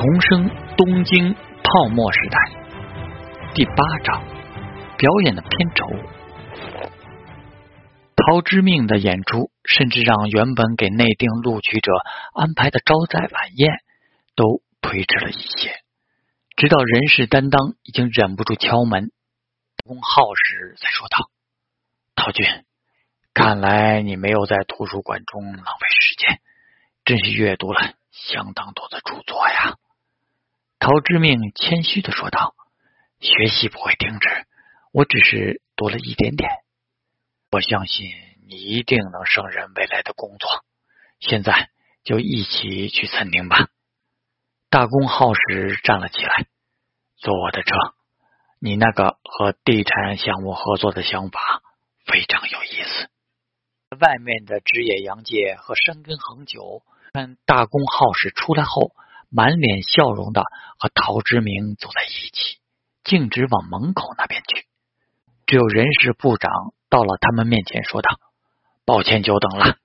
重生东京泡沫时代第八章表演的片酬。陶之命的演出，甚至让原本给内定录取者安排的招待晚宴都推迟了一些。直到人事担当已经忍不住敲门，公浩时才说道：“陶俊，看来你没有在图书馆中浪费时间，真是阅读了。”相当多的著作呀，陶之命谦虚的说道：“学习不会停止，我只是多了一点点。我相信你一定能胜任未来的工作。现在就一起去餐厅吧。”大公号时站了起来，坐我的车。你那个和地产项目合作的想法非常有意思。外面的职野洋介和山根恒久。看大公好事出来后，满脸笑容的和陶之明走在一起，径直往门口那边去。只有人事部长到了他们面前，说道：“抱歉久等了，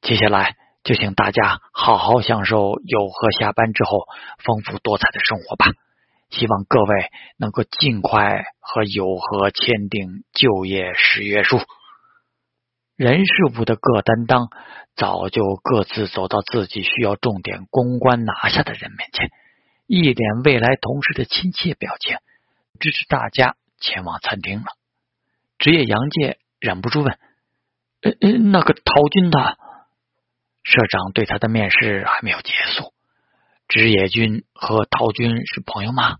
接下来就请大家好好享受友和下班之后丰富多彩的生活吧。希望各位能够尽快和友和签订就业誓约书。”人事部的各担当早就各自走到自己需要重点公关拿下的人面前，一脸未来同事的亲切表情，支持大家前往餐厅了。职业杨介忍不住问：“呃呃，那个陶军的社长对他的面试还没有结束，职业军和陶军是朋友吗？”“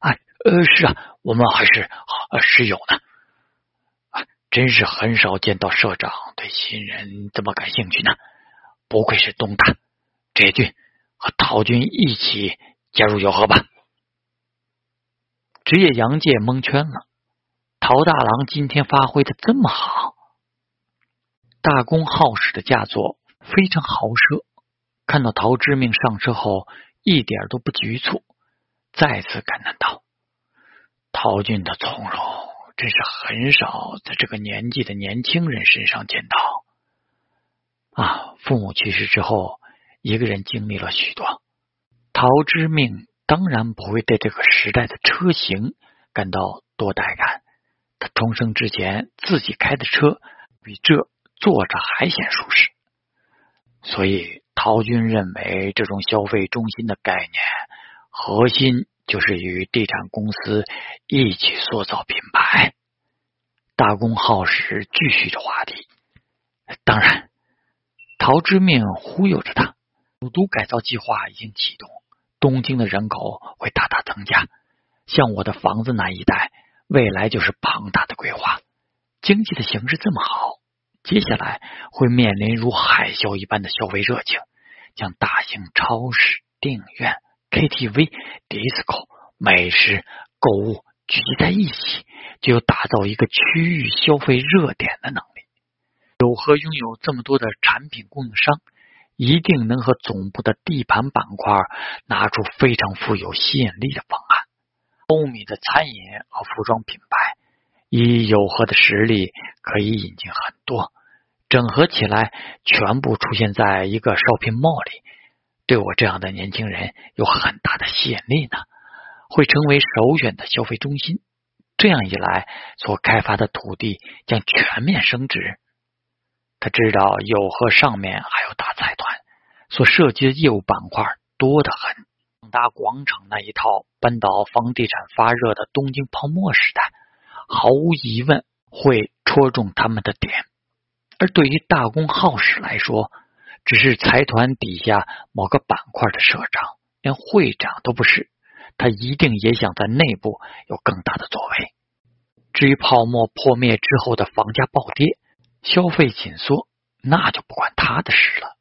哎，呃，是啊，我们还是室友呢。”真是很少见到社长对新人这么感兴趣呢，不愧是东大野军和陶军一起加入友和吧。职业杨介蒙圈了，陶大郎今天发挥的这么好，大公好使的嫁作非常豪奢。看到陶之命上车后，一点都不局促，再次感叹道：“陶军的从容。”真是很少在这个年纪的年轻人身上见到啊！父母去世之后，一个人经历了许多。陶之命当然不会对这个时代的车型感到多带感。他重生之前自己开的车比这坐着还显舒适，所以陶军认为这种消费中心的概念核心。就是与地产公司一起塑造品牌。大公耗时继续着话题。当然，陶之命忽悠着他，首都改造计划已经启动，东京的人口会大大增加。像我的房子那一带，未来就是庞大的规划。经济的形势这么好，接下来会面临如海啸一般的消费热情，将大型超市、电影院。KTV、disco、美食、购物聚集在一起，就有打造一个区域消费热点的能力。有和拥有这么多的产品供应商，一定能和总部的地盘板块拿出非常富有吸引力的方案。欧米的餐饮和服装品牌，以友和的实力可以引进很多，整合起来，全部出现在一个 shopping mall 里。对我这样的年轻人有很大的吸引力呢，会成为首选的消费中心。这样一来，所开发的土地将全面升值。他知道有和上面还有大财团，所涉及的业务板块多得很。广达广场那一套搬到房地产发热的东京泡沫时代，毫无疑问会戳中他们的点。而对于大公好使来说，只是财团底下某个板块的社长，连会长都不是，他一定也想在内部有更大的作为。至于泡沫破灭之后的房价暴跌、消费紧缩，那就不管他的事了。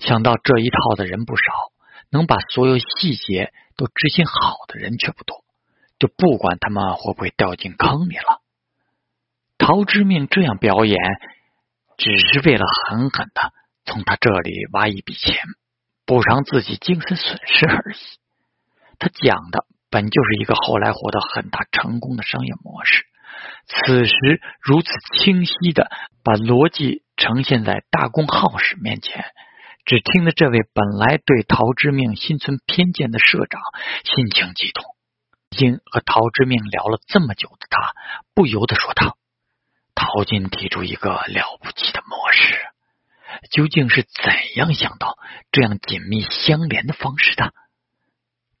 想到这一套的人不少，能把所有细节都执行好的人却不多，就不管他们会不会掉进坑里了。陶之命这样表演，只是为了狠狠的。从他这里挖一笔钱，补偿自己精神损失而已。他讲的本就是一个后来获得很大成功的商业模式，此时如此清晰的把逻辑呈现在大公号使面前，只听得这位本来对陶之命心存偏见的社长心情激动，已经和陶之命聊了这么久的他，不由得说道：“陶金提出一个了不起的模式，究竟是怎样想到这样紧密相连的方式的？”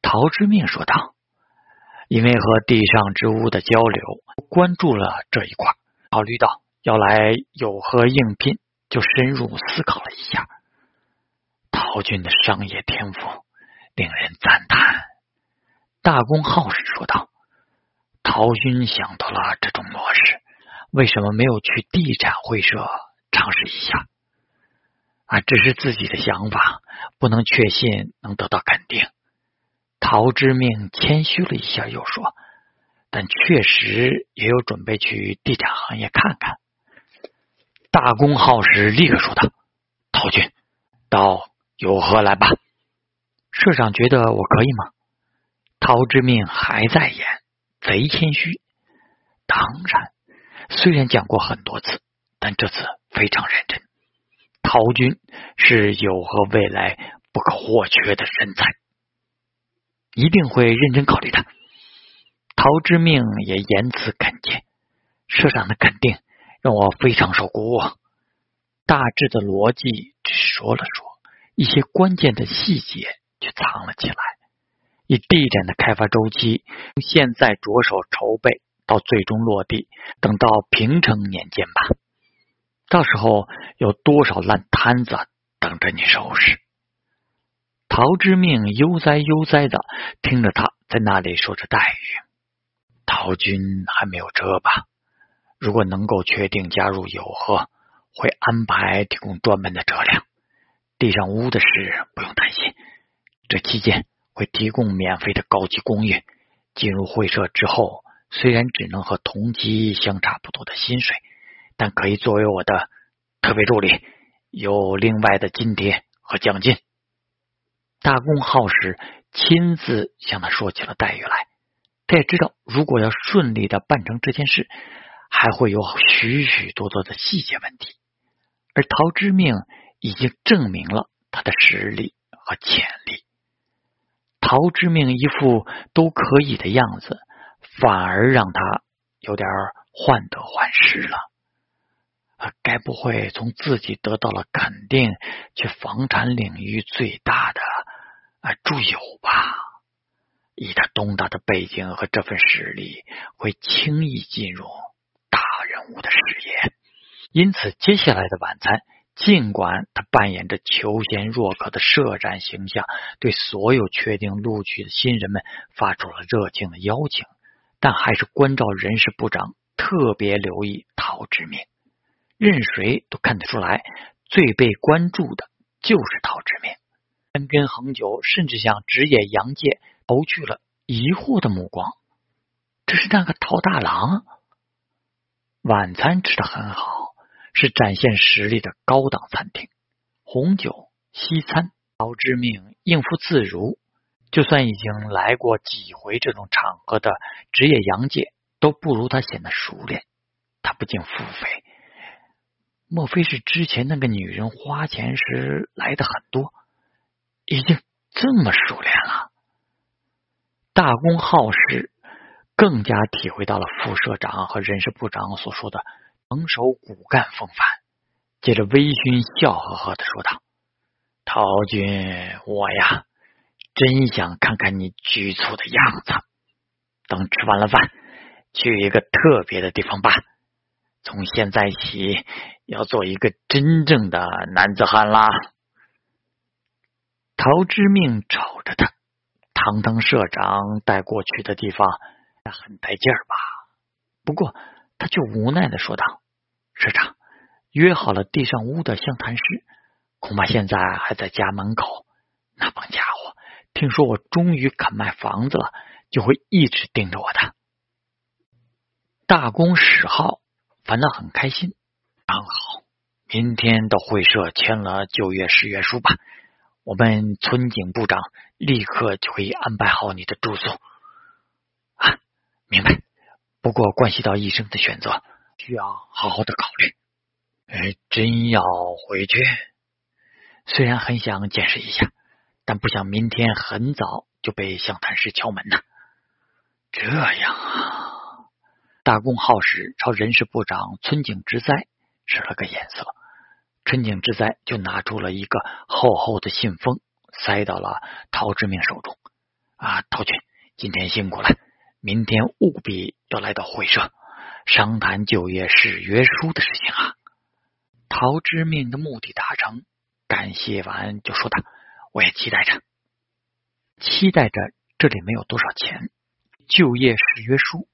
陶之命说道：“因为和地上之物的交流，关注了这一块，考虑到要来有何应聘，就深入思考了一下。”陶俊的商业天赋令人赞叹。大公好事说道：“陶军想到了这种模式，为什么没有去地产会社尝试一下？啊，只是自己的想法，不能确信能得到肯定。”陶之命谦虚了一下，又说：“但确实也有准备去地产行业看看。”大公好时立刻说道：“陶军，到。”有何来吧？社长觉得我可以吗？陶之命还在演，贼谦虚。当然，虽然讲过很多次，但这次非常认真。陶军是有何未来不可或缺的人才，一定会认真考虑的。陶之命也言辞恳切，社长的肯定让我非常受鼓舞。大致的逻辑只说了说。一些关键的细节却藏了起来。以地展的开发周期，从现在着手筹备到最终落地，等到平成年间吧。到时候有多少烂摊子等着你收拾？陶之命悠哉悠哉的听着他在那里说着待遇。陶军还没有车吧？如果能够确定加入友和，会安排提供专门的车辆。地上屋的事不用担心，这期间会提供免费的高级公寓。进入会社之后，虽然只能和同级相差不多的薪水，但可以作为我的特别助理，有另外的津贴和奖金。大公好时亲自向他说起了待遇来，他也知道，如果要顺利的办成这件事，还会有许许多多的细节问题，而陶之命。已经证明了他的实力和潜力。陶之命一副都可以的样子，反而让他有点患得患失了。该不会从自己得到了肯定，去房产领域最大的啊住友吧？以他东大的背景和这份实力，会轻易进入大人物的视野。因此，接下来的晚餐。尽管他扮演着求贤若渴的社长形象，对所有确定录取的新人们发出了热情的邀请，但还是关照人事部长特别留意陶之明。任谁都看得出来，最被关注的就是陶之命。三根恒久甚至向职业洋界投去了疑惑的目光。这是那个陶大郎。晚餐吃的很好。是展现实力的高档餐厅，红酒、西餐，陶之命应付自如。就算已经来过几回这种场合的职业洋界，都不如他显得熟练。他不禁腹诽：莫非是之前那个女人花钱时来的很多，已经这么熟练了？大公好事，更加体会到了副社长和人事部长所说的。成熟骨干风范，接着微醺笑呵呵的说道：“陶军，我呀，真想看看你局促的样子。等吃完了饭，去一个特别的地方吧。从现在起，要做一个真正的男子汉啦。”陶之命瞅着他，堂堂社长带过去的地方，那很带劲儿吧？不过，他却无奈的说道。社长约好了地上屋的相谈室，恐怕现在还在家门口。那帮家伙听说我终于肯卖房子了，就会一直盯着我的。大公史浩反倒很开心。刚好明天到会社签了就业誓约书吧，我们村警部长立刻就可以安排好你的住宿。啊，明白。不过关系到医生的选择。需要好好的考虑。哎，真要回去，虽然很想见识一下，但不想明天很早就被湘潭市敲门呐。这样啊，大公好使朝人事部长村井之哉使了个眼色，村井之哉就拿出了一个厚厚的信封，塞到了陶之命手中。啊，陶君，今天辛苦了，明天务必要来到会社商谈就业誓约书的事情啊。陶之命的目的达成，感谢完就说道：“我也期待着，期待着。这里没有多少钱。”就业誓约书，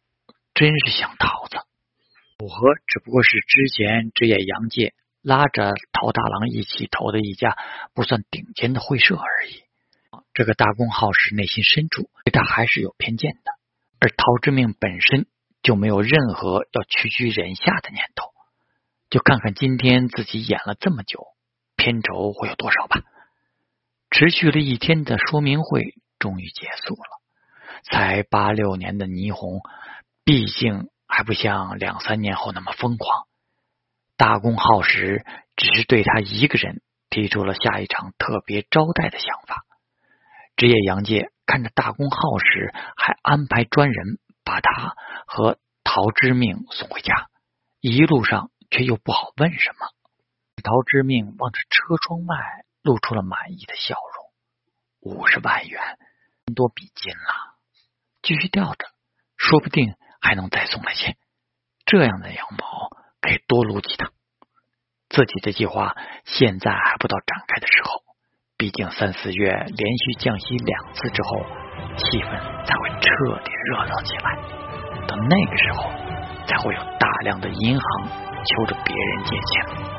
真是像桃子。五和只不过是之前职业杨介拉着陶大郎一起投的一家不算顶尖的会社而已。这个大公好使内心深处对他还是有偏见的，而陶之命本身就没有任何要屈居人下的念头。就看看今天自己演了这么久，片酬会有多少吧。持续了一天的说明会终于结束了。才八六年的霓虹，毕竟还不像两三年后那么疯狂。大公耗时只是对他一个人提出了下一场特别招待的想法。职业杨介看着大公耗时，还安排专人把他和陶之命送回家，一路上却又不好问什么。陶之命望着车窗外，露出了满意的笑容。五十万元，多笔金了。继续吊着，说不定还能再送来些。这样的羊毛可以多撸几趟。自己的计划现在还不到展开的时候，毕竟三四月连续降息两次之后，气氛才会彻底热闹起来。到那个时候，才会有大量的银行求着别人借钱。